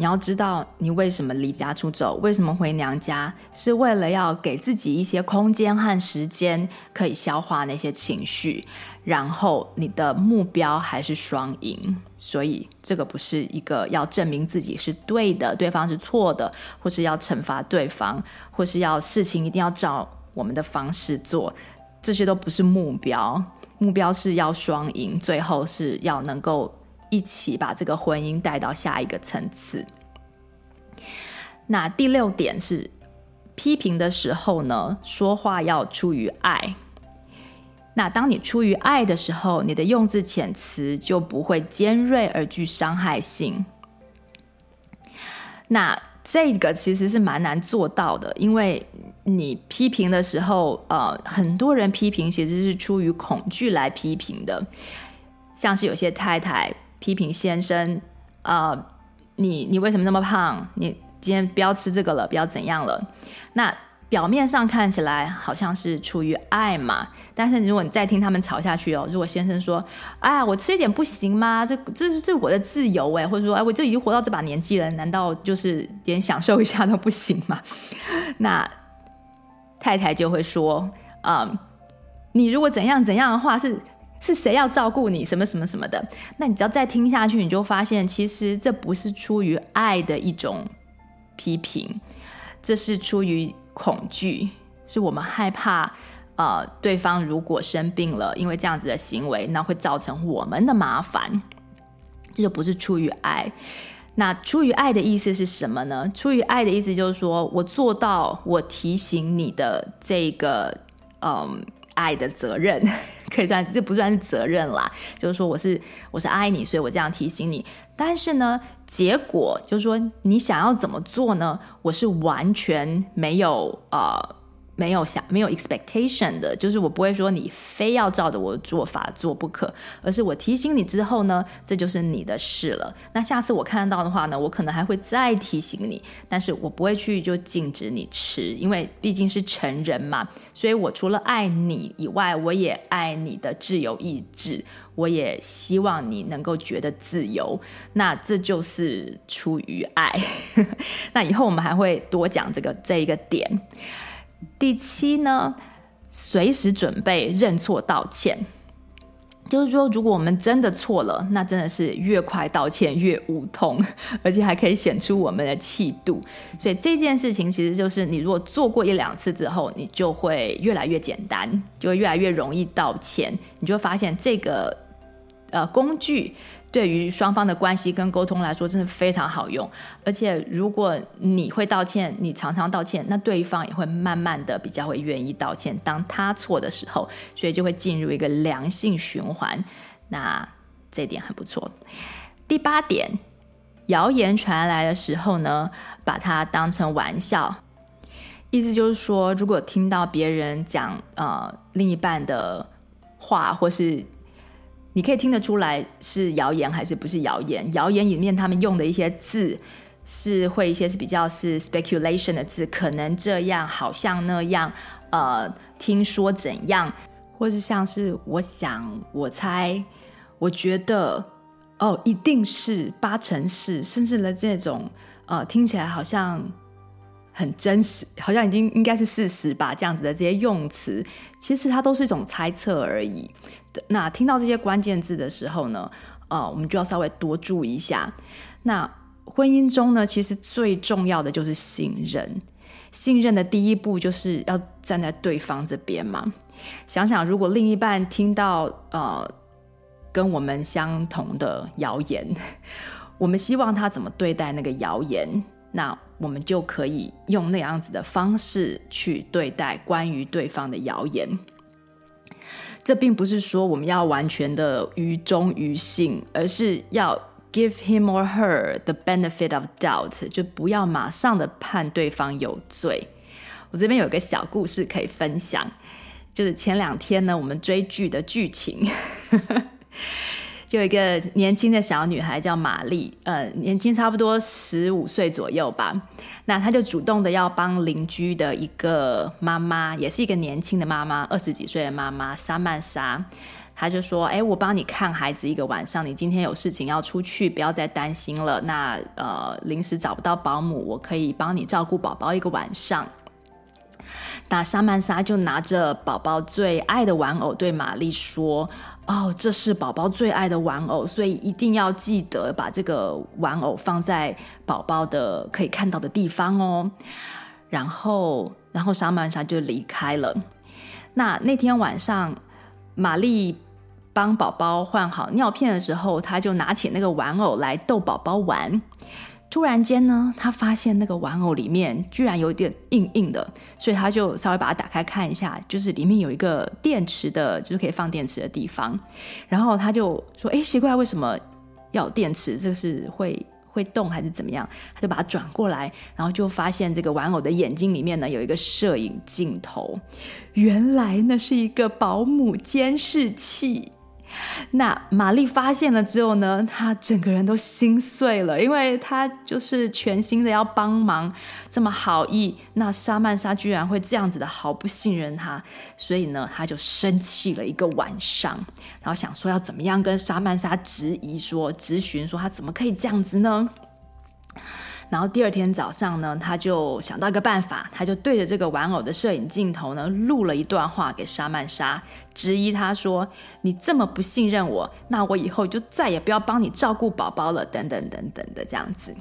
Speaker 1: 你要知道，你为什么离家出走，为什么回娘家，是为了要给自己一些空间和时间，可以消化那些情绪。然后你的目标还是双赢，所以这个不是一个要证明自己是对的，对方是错的，或是要惩罚对方，或是要事情一定要照我们的方式做，这些都不是目标。目标是要双赢，最后是要能够。一起把这个婚姻带到下一个层次。那第六点是，批评的时候呢，说话要出于爱。那当你出于爱的时候，你的用字遣词就不会尖锐而具伤害性。那这个其实是蛮难做到的，因为你批评的时候，呃，很多人批评其实是出于恐惧来批评的，像是有些太太。批评先生，啊、呃，你你为什么那么胖？你今天不要吃这个了，不要怎样了？那表面上看起来好像是出于爱嘛，但是如果你再听他们吵下去哦，如果先生说，哎，我吃一点不行吗？这这是这是我的自由哎，或者说，哎，我就已经活到这把年纪了，难道就是连享受一下都不行吗？那太太就会说，嗯、你如果怎样怎样的话是。是谁要照顾你？什么什么什么的？那你只要再听下去，你就发现，其实这不是出于爱的一种批评，这是出于恐惧，是我们害怕，呃，对方如果生病了，因为这样子的行为，那会造成我们的麻烦，这就不是出于爱。那出于爱的意思是什么呢？出于爱的意思就是说我做到，我提醒你的这个，嗯。爱的责任 可以算，这不算是责任啦。就是说，我是我是爱你，所以我这样提醒你。但是呢，结果就是说，你想要怎么做呢？我是完全没有呃。没有想没有 expectation 的，就是我不会说你非要照着我的做法做不可，而是我提醒你之后呢，这就是你的事了。那下次我看到的话呢，我可能还会再提醒你，但是我不会去就禁止你吃，因为毕竟是成人嘛。所以我除了爱你以外，我也爱你的自由意志，我也希望你能够觉得自由。那这就是出于爱。那以后我们还会多讲这个这一个点。第七呢，随时准备认错道歉。就是说，如果我们真的错了，那真的是越快道歉越无痛，而且还可以显出我们的气度。所以这件事情其实就是，你如果做过一两次之后，你就会越来越简单，就会越来越容易道歉。你就会发现这个呃工具。对于双方的关系跟沟通来说，真的非常好用。而且，如果你会道歉，你常常道歉，那对方也会慢慢的比较会愿意道歉。当他错的时候，所以就会进入一个良性循环。那这点很不错。第八点，谣言传来的时候呢，把它当成玩笑。意思就是说，如果听到别人讲呃另一半的话，或是你可以听得出来是谣言还是不是谣言？谣言里面他们用的一些字是会一些是比较是 speculation 的字，可能这样，好像那样，呃，听说怎样，或是像是我想、我猜、我觉得，哦，一定是八成是，甚至了这种，呃，听起来好像。很真实，好像已经应该是事实吧。这样子的这些用词，其实它都是一种猜测而已。那听到这些关键字的时候呢，呃，我们就要稍微多注意一下。那婚姻中呢，其实最重要的就是信任。信任的第一步就是要站在对方这边嘛。想想，如果另一半听到呃跟我们相同的谣言，我们希望他怎么对待那个谣言？那我们就可以用那样子的方式去对待关于对方的谣言。这并不是说我们要完全的于忠于信，而是要 give him or her the benefit of doubt，就不要马上的判对方有罪。我这边有一个小故事可以分享，就是前两天呢，我们追剧的剧情。就有一个年轻的小女孩叫玛丽，呃，年轻差不多十五岁左右吧。那她就主动的要帮邻居的一个妈妈，也是一个年轻的妈妈，二十几岁的妈妈莎曼莎。她就说：“哎，我帮你看孩子一个晚上，你今天有事情要出去，不要再担心了。那呃，临时找不到保姆，我可以帮你照顾宝宝一个晚上。”那莎曼莎就拿着宝宝最爱的玩偶对玛丽说。哦，这是宝宝最爱的玩偶，所以一定要记得把这个玩偶放在宝宝的可以看到的地方哦。然后，然后莎曼莎就离开了。那那天晚上，玛丽帮宝宝换好尿片的时候，她就拿起那个玩偶来逗宝宝玩。突然间呢，他发现那个玩偶里面居然有点硬硬的，所以他就稍微把它打开看一下，就是里面有一个电池的，就是可以放电池的地方。然后他就说：“哎，奇怪，为什么要电池？这个是会会动还是怎么样？”他就把它转过来，然后就发现这个玩偶的眼睛里面呢有一个摄影镜头，原来那是一个保姆监视器。那玛丽发现了之后呢，她整个人都心碎了，因为她就是全心的要帮忙，这么好意，那莎曼莎居然会这样子的毫不信任她，所以呢，她就生气了一个晚上，然后想说要怎么样跟莎曼莎质疑说、质询说她怎么可以这样子呢？然后第二天早上呢，他就想到一个办法，他就对着这个玩偶的摄影镜头呢，录了一段话给莎曼莎，质疑他说：“你这么不信任我，那我以后就再也不要帮你照顾宝宝了，等等等等的这样子。”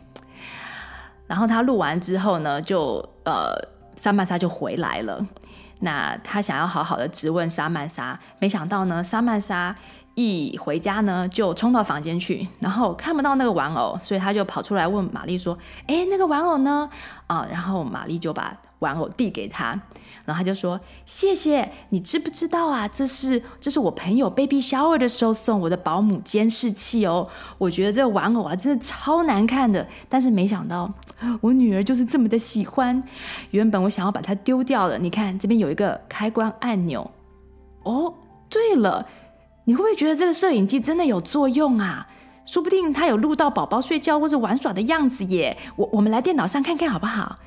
Speaker 1: 然后他录完之后呢，就呃，莎曼莎就回来了。那他想要好好的质问莎曼莎，没想到呢，莎曼莎。一回家呢，就冲到房间去，然后看不到那个玩偶，所以他就跑出来问玛丽说：“哎，那个玩偶呢？”啊，然后玛丽就把玩偶递给他，然后他就说：“谢谢，你知不知道啊？这是这是我朋友 baby shower 的时候送我的保姆监视器哦。我觉得这个玩偶啊，真的超难看的，但是没想到我女儿就是这么的喜欢。原本我想要把它丢掉的，你看这边有一个开关按钮。哦，对了。”你会不会觉得这个摄影机真的有作用啊？说不定它有录到宝宝睡觉或者玩耍的样子耶。我我们来电脑上看看好不好？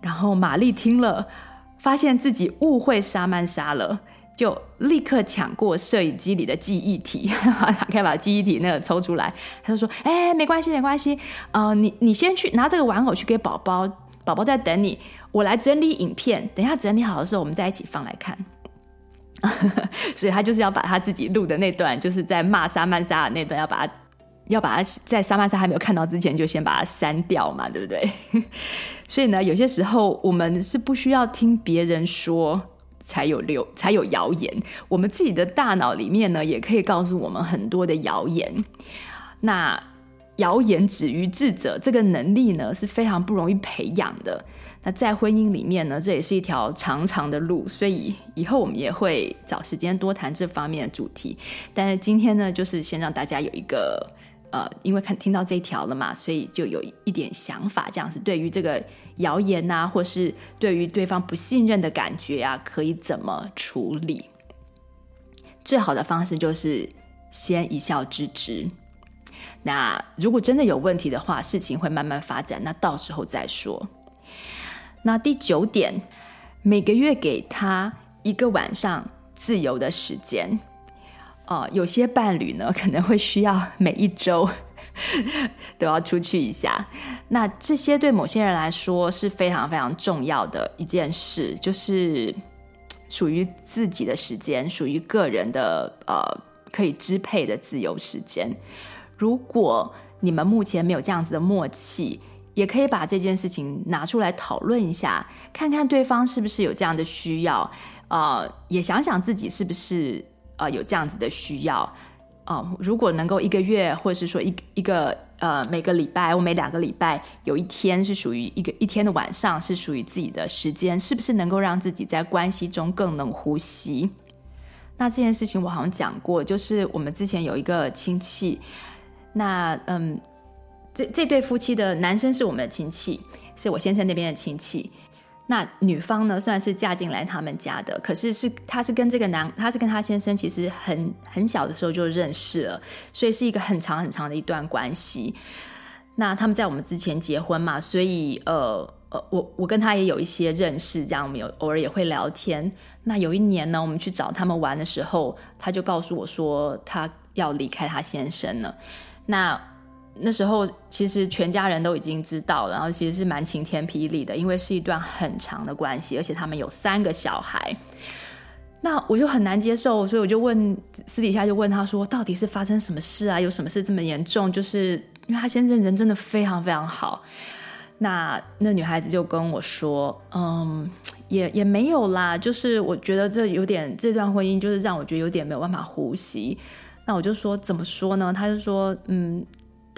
Speaker 1: 然后玛丽听了，发现自己误会莎曼莎了，就立刻抢过摄影机里的记忆体，打开把记忆体那个抽出来，他就说：“哎，没关系，没关系。呃，你你先去拿这个玩偶去给宝宝，宝宝在等你。我来整理影片，等一下整理好的时候，我们再一起放来看。” 所以他就是要把他自己录的那段，就是在骂莎曼莎的那段，要把他要把他在莎曼莎还没有看到之前，就先把它删掉嘛，对不对？所以呢，有些时候我们是不需要听别人说才有流才有谣言，我们自己的大脑里面呢，也可以告诉我们很多的谣言。那谣言止于智者这个能力呢，是非常不容易培养的。在婚姻里面呢，这也是一条长长的路，所以以后我们也会找时间多谈这方面的主题。但是今天呢，就是先让大家有一个呃，因为看听到这一条了嘛，所以就有一点想法，这样子对于这个谣言呐、啊，或是对于对方不信任的感觉啊，可以怎么处理？最好的方式就是先一笑置之。那如果真的有问题的话，事情会慢慢发展，那到时候再说。那第九点，每个月给他一个晚上自由的时间。哦，有些伴侣呢，可能会需要每一周 都要出去一下。那这些对某些人来说是非常非常重要的一件事，就是属于自己的时间，属于个人的呃可以支配的自由时间。如果你们目前没有这样子的默契，也可以把这件事情拿出来讨论一下，看看对方是不是有这样的需要，呃，也想想自己是不是呃有这样子的需要，哦、呃，如果能够一个月，或者是说一一个呃每个礼拜或每两个礼拜有一天是属于一个一天的晚上是属于自己的时间，是不是能够让自己在关系中更能呼吸？那这件事情我好像讲过，就是我们之前有一个亲戚。那嗯，这这对夫妻的男生是我们的亲戚，是我先生那边的亲戚。那女方呢，算是嫁进来他们家的，可是是他是跟这个男，他是跟他先生其实很很小的时候就认识了，所以是一个很长很长的一段关系。那他们在我们之前结婚嘛，所以呃呃，我我跟他也有一些认识，这样我们有偶尔也会聊天。那有一年呢，我们去找他们玩的时候，他就告诉我说他要离开他先生了。那那时候其实全家人都已经知道了，然后其实是蛮晴天霹雳的，因为是一段很长的关系，而且他们有三个小孩。那我就很难接受，所以我就问私底下就问他说，到底是发生什么事啊？有什么事这么严重？就是因为他先生人真的非常非常好。那那女孩子就跟我说，嗯，也也没有啦，就是我觉得这有点这段婚姻就是让我觉得有点没有办法呼吸。那我就说怎么说呢？他就说，嗯。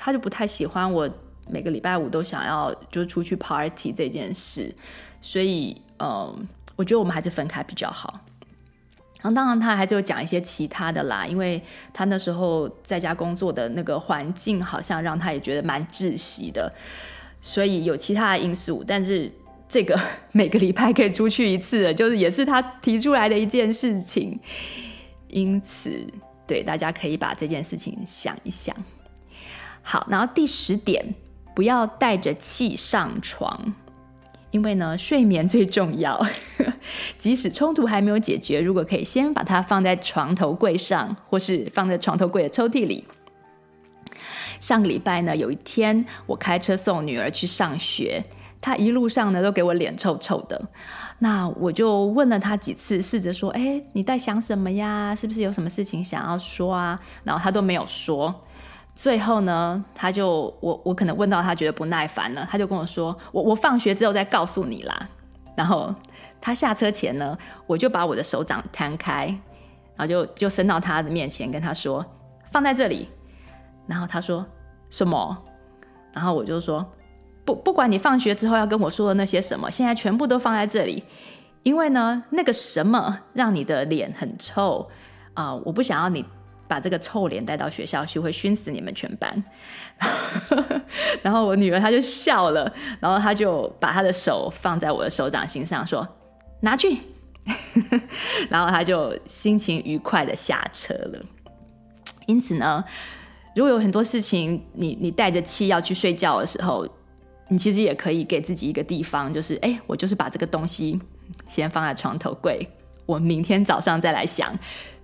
Speaker 1: 他就不太喜欢我每个礼拜五都想要就出去 party 这件事，所以嗯，我觉得我们还是分开比较好。然后当然他还是有讲一些其他的啦，因为他那时候在家工作的那个环境好像让他也觉得蛮窒息的，所以有其他的因素。但是这个 每个礼拜可以出去一次，就是也是他提出来的一件事情。因此，对，大家可以把这件事情想一想。好，然后第十点，不要带着气上床，因为呢，睡眠最重要。即使冲突还没有解决，如果可以先把它放在床头柜上，或是放在床头柜的抽屉里。上个礼拜呢，有一天我开车送女儿去上学，她一路上呢都给我脸臭臭的。那我就问了她几次，试着说：“哎，你在想什么呀？是不是有什么事情想要说啊？”然后她都没有说。最后呢，他就我我可能问到他觉得不耐烦了，他就跟我说：“我我放学之后再告诉你啦。”然后他下车前呢，我就把我的手掌摊开，然后就就伸到他的面前，跟他说：“放在这里。”然后他说：“什么？”然后我就说：“不不管你放学之后要跟我说的那些什么，现在全部都放在这里，因为呢，那个什么让你的脸很臭啊，我不想要你。”把这个臭脸带到学校去，会熏死你们全班。然后我女儿她就笑了，然后她就把她的手放在我的手掌心上，说：“拿去。”然后她就心情愉快的下车了。因此呢，如果有很多事情你你带着气要去睡觉的时候，你其实也可以给自己一个地方，就是哎，我就是把这个东西先放在床头柜，我明天早上再来想。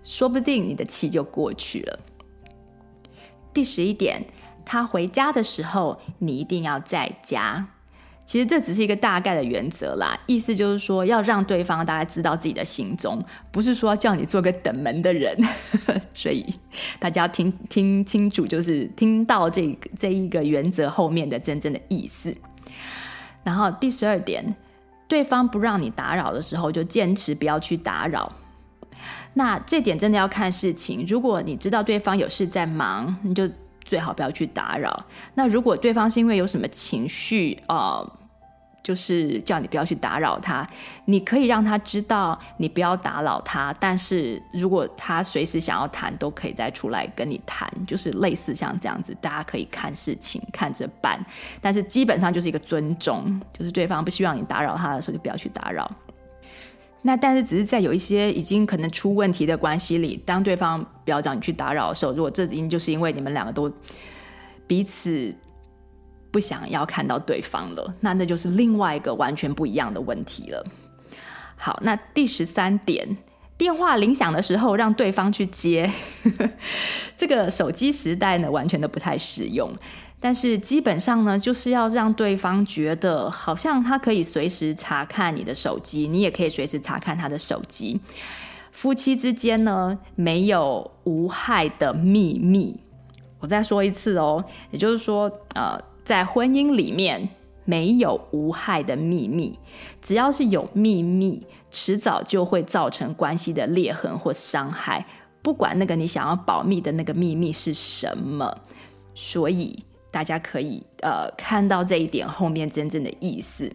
Speaker 1: 说不定你的气就过去了。第十一点，他回家的时候，你一定要在家。其实这只是一个大概的原则啦，意思就是说要让对方大概知道自己的行踪，不是说叫你做个等门的人。所以大家要听听清楚，就是听到这这一个原则后面的真正的意思。然后第十二点，对方不让你打扰的时候，就坚持不要去打扰。那这点真的要看事情。如果你知道对方有事在忙，你就最好不要去打扰。那如果对方是因为有什么情绪，呃，就是叫你不要去打扰他，你可以让他知道你不要打扰他。但是如果他随时想要谈，都可以再出来跟你谈，就是类似像这样子，大家可以看事情看着办。但是基本上就是一个尊重，就是对方不希望你打扰他的时候，就不要去打扰。那但是只是在有一些已经可能出问题的关系里，当对方不要找你去打扰的时候，如果这已经就是因为你们两个都彼此不想要看到对方了，那那就是另外一个完全不一样的问题了。好，那第十三点，电话铃响的时候让对方去接，这个手机时代呢完全都不太实用。但是基本上呢，就是要让对方觉得好像他可以随时查看你的手机，你也可以随时查看他的手机。夫妻之间呢，没有无害的秘密。我再说一次哦，也就是说，呃，在婚姻里面没有无害的秘密。只要是有秘密，迟早就会造成关系的裂痕或伤害。不管那个你想要保密的那个秘密是什么，所以。大家可以呃看到这一点后面真正的意思。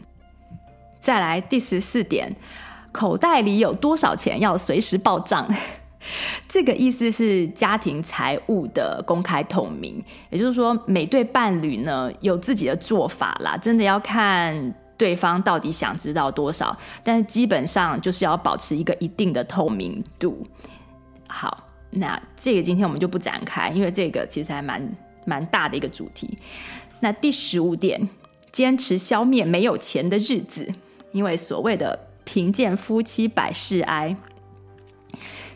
Speaker 1: 再来第十四点，口袋里有多少钱要随时报账。这个意思是家庭财务的公开透明，也就是说，每对伴侣呢有自己的做法啦，真的要看对方到底想知道多少，但是基本上就是要保持一个一定的透明度。好，那这个今天我们就不展开，因为这个其实还蛮蛮大的一个主题。那第十五点，坚持消灭没有钱的日子，因为所谓的贫贱夫妻百事哀。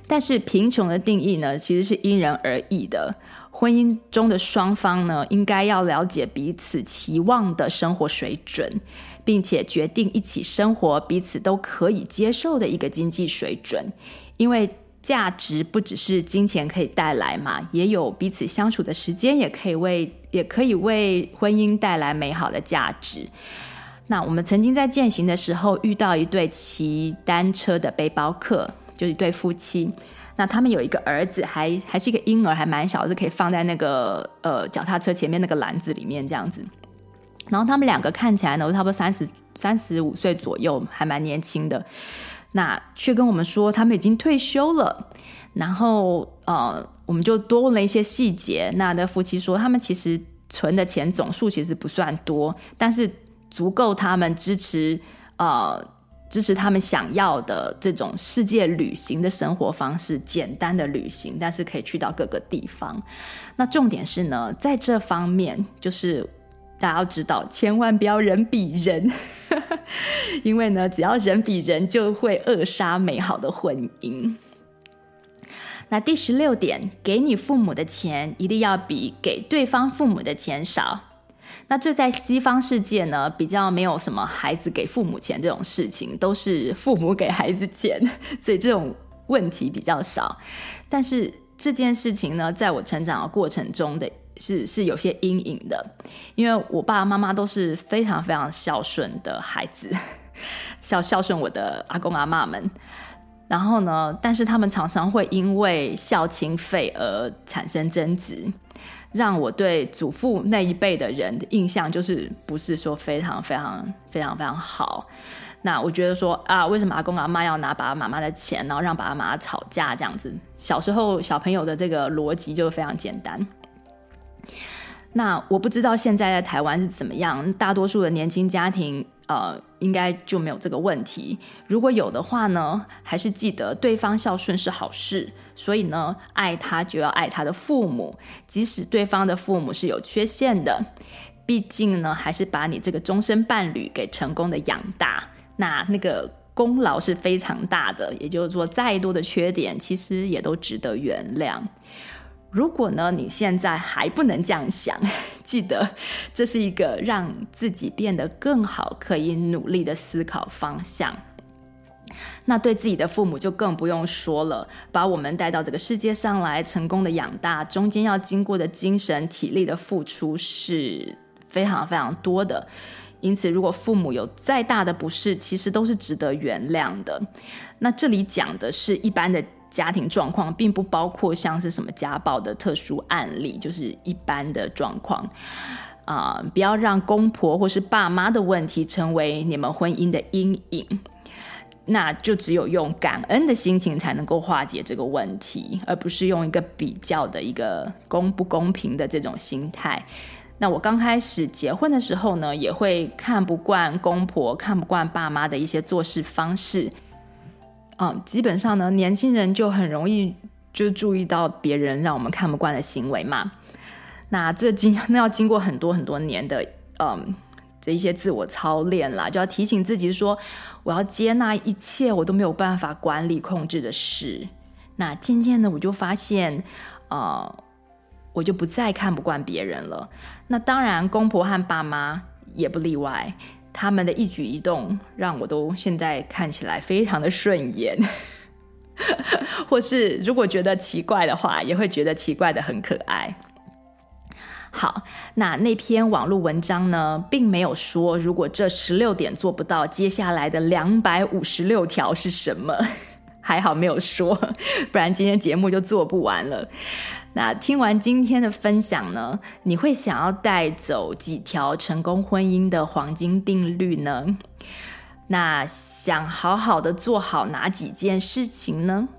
Speaker 1: 但是贫穷的定义呢，其实是因人而异的。婚姻中的双方呢，应该要了解彼此期望的生活水准，并且决定一起生活彼此都可以接受的一个经济水准。因为价值不只是金钱可以带来嘛，也有彼此相处的时间，也可以为也可以为婚姻带来美好的价值。那我们曾经在践行的时候遇到一对骑单车的背包客。就是一对夫妻，那他们有一个儿子，还还是一个婴儿，还蛮小，是可以放在那个呃脚踏车前面那个篮子里面这样子。然后他们两个看起来呢，差不多三十三十五岁左右，还蛮年轻的。那却跟我们说他们已经退休了。然后呃，我们就多问了一些细节。那那夫妻说，他们其实存的钱总数其实不算多，但是足够他们支持呃。支持他们想要的这种世界旅行的生活方式，简单的旅行，但是可以去到各个地方。那重点是呢，在这方面，就是大家要知道，千万不要人比人，因为呢，只要人比人，就会扼杀美好的婚姻。那第十六点，给你父母的钱一定要比给对方父母的钱少。那这在西方世界呢，比较没有什么孩子给父母钱这种事情，都是父母给孩子钱，所以这种问题比较少。但是这件事情呢，在我成长的过程中的是是有些阴影的，因为我爸爸妈妈都是非常非常孝顺的孩子，孝孝顺我的阿公阿嬷们。然后呢，但是他们常常会因为孝亲费而产生争执。让我对祖父那一辈的人的印象就是不是说非常非常非常非常好。那我觉得说啊，为什么阿公阿妈要拿爸爸妈妈的钱，然后让爸爸妈妈吵架这样子？小时候小朋友的这个逻辑就非常简单。那我不知道现在在台湾是怎么样，大多数的年轻家庭。呃，应该就没有这个问题。如果有的话呢，还是记得对方孝顺是好事。所以呢，爱他就要爱他的父母，即使对方的父母是有缺陷的。毕竟呢，还是把你这个终身伴侣给成功的养大，那那个功劳是非常大的。也就是说，再多的缺点，其实也都值得原谅。如果呢，你现在还不能这样想，记得这是一个让自己变得更好、可以努力的思考方向。那对自己的父母就更不用说了，把我们带到这个世界上来，成功的养大，中间要经过的精神、体力的付出是非常非常多的。因此，如果父母有再大的不是，其实都是值得原谅的。那这里讲的是一般的。家庭状况并不包括像是什么家暴的特殊案例，就是一般的状况啊、不要让公婆或是爸妈的问题成为你们婚姻的阴影，那就只有用感恩的心情才能够化解这个问题，而不是用一个比较的一个公不公平的这种心态。那我刚开始结婚的时候呢，也会看不惯公婆，看不惯爸妈的一些做事方式。嗯，基本上呢，年轻人就很容易就注意到别人让我们看不惯的行为嘛。那这经 那要经过很多很多年的嗯这一些自我操练啦，就要提醒自己说，我要接纳一切我都没有办法管理控制的事。那渐渐的，我就发现，呃，我就不再看不惯别人了。那当然，公婆和爸妈也不例外。他们的一举一动让我都现在看起来非常的顺眼，或是如果觉得奇怪的话，也会觉得奇怪的很可爱。好，那那篇网络文章呢，并没有说如果这十六点做不到，接下来的两百五十六条是什么？还好没有说，不然今天节目就做不完了。那听完今天的分享呢，你会想要带走几条成功婚姻的黄金定律呢？那想好好的做好哪几件事情呢？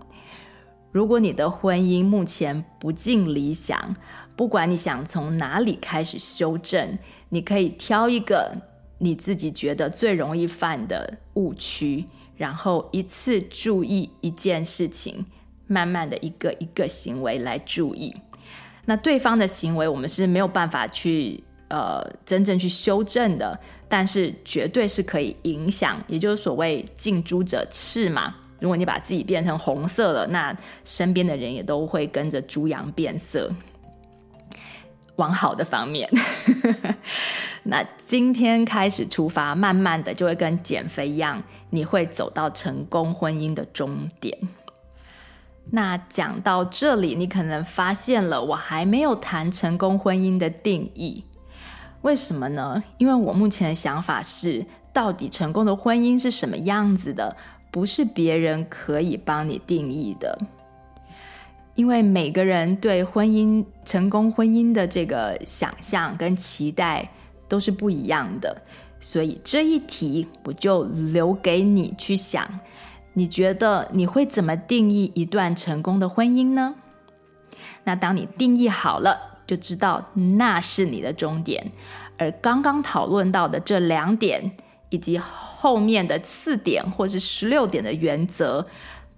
Speaker 1: 如果你的婚姻目前不尽理想，不管你想从哪里开始修正，你可以挑一个你自己觉得最容易犯的误区，然后一次注意一件事情，慢慢的一个一个行为来注意。那对方的行为，我们是没有办法去呃真正去修正的，但是绝对是可以影响，也就是所谓近朱者赤嘛。如果你把自己变成红色了，那身边的人也都会跟着猪羊变色，往好的方面。那今天开始出发，慢慢的就会跟减肥一样，你会走到成功婚姻的终点。那讲到这里，你可能发现了，我还没有谈成功婚姻的定义。为什么呢？因为我目前的想法是，到底成功的婚姻是什么样子的，不是别人可以帮你定义的。因为每个人对婚姻、成功婚姻的这个想象跟期待都是不一样的，所以这一题我就留给你去想。你觉得你会怎么定义一段成功的婚姻呢？那当你定义好了，就知道那是你的终点。而刚刚讨论到的这两点，以及后面的四点或是十六点的原则，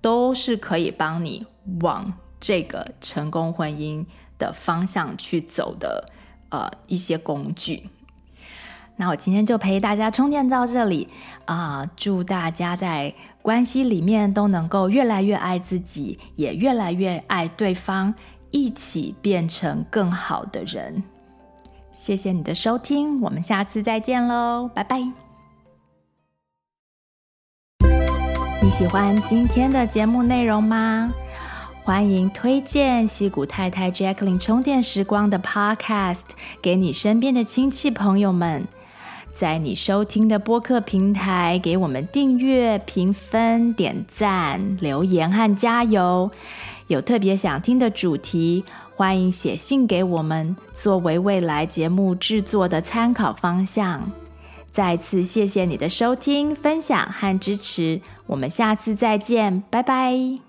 Speaker 1: 都是可以帮你往这个成功婚姻的方向去走的，呃，一些工具。那我今天就陪大家充电到这里啊，祝大家在关系里面都能够越来越爱自己，也越来越爱对方，一起变成更好的人。谢谢你的收听，我们下次再见喽，拜拜！你喜欢今天的节目内容吗？欢迎推荐西谷太太 Jacqueline 充电时光的 Podcast 给你身边的亲戚朋友们。在你收听的播客平台，给我们订阅、评分、点赞、留言和加油。有特别想听的主题，欢迎写信给我们，作为未来节目制作的参考方向。再次谢谢你的收听、分享和支持，我们下次再见，拜拜。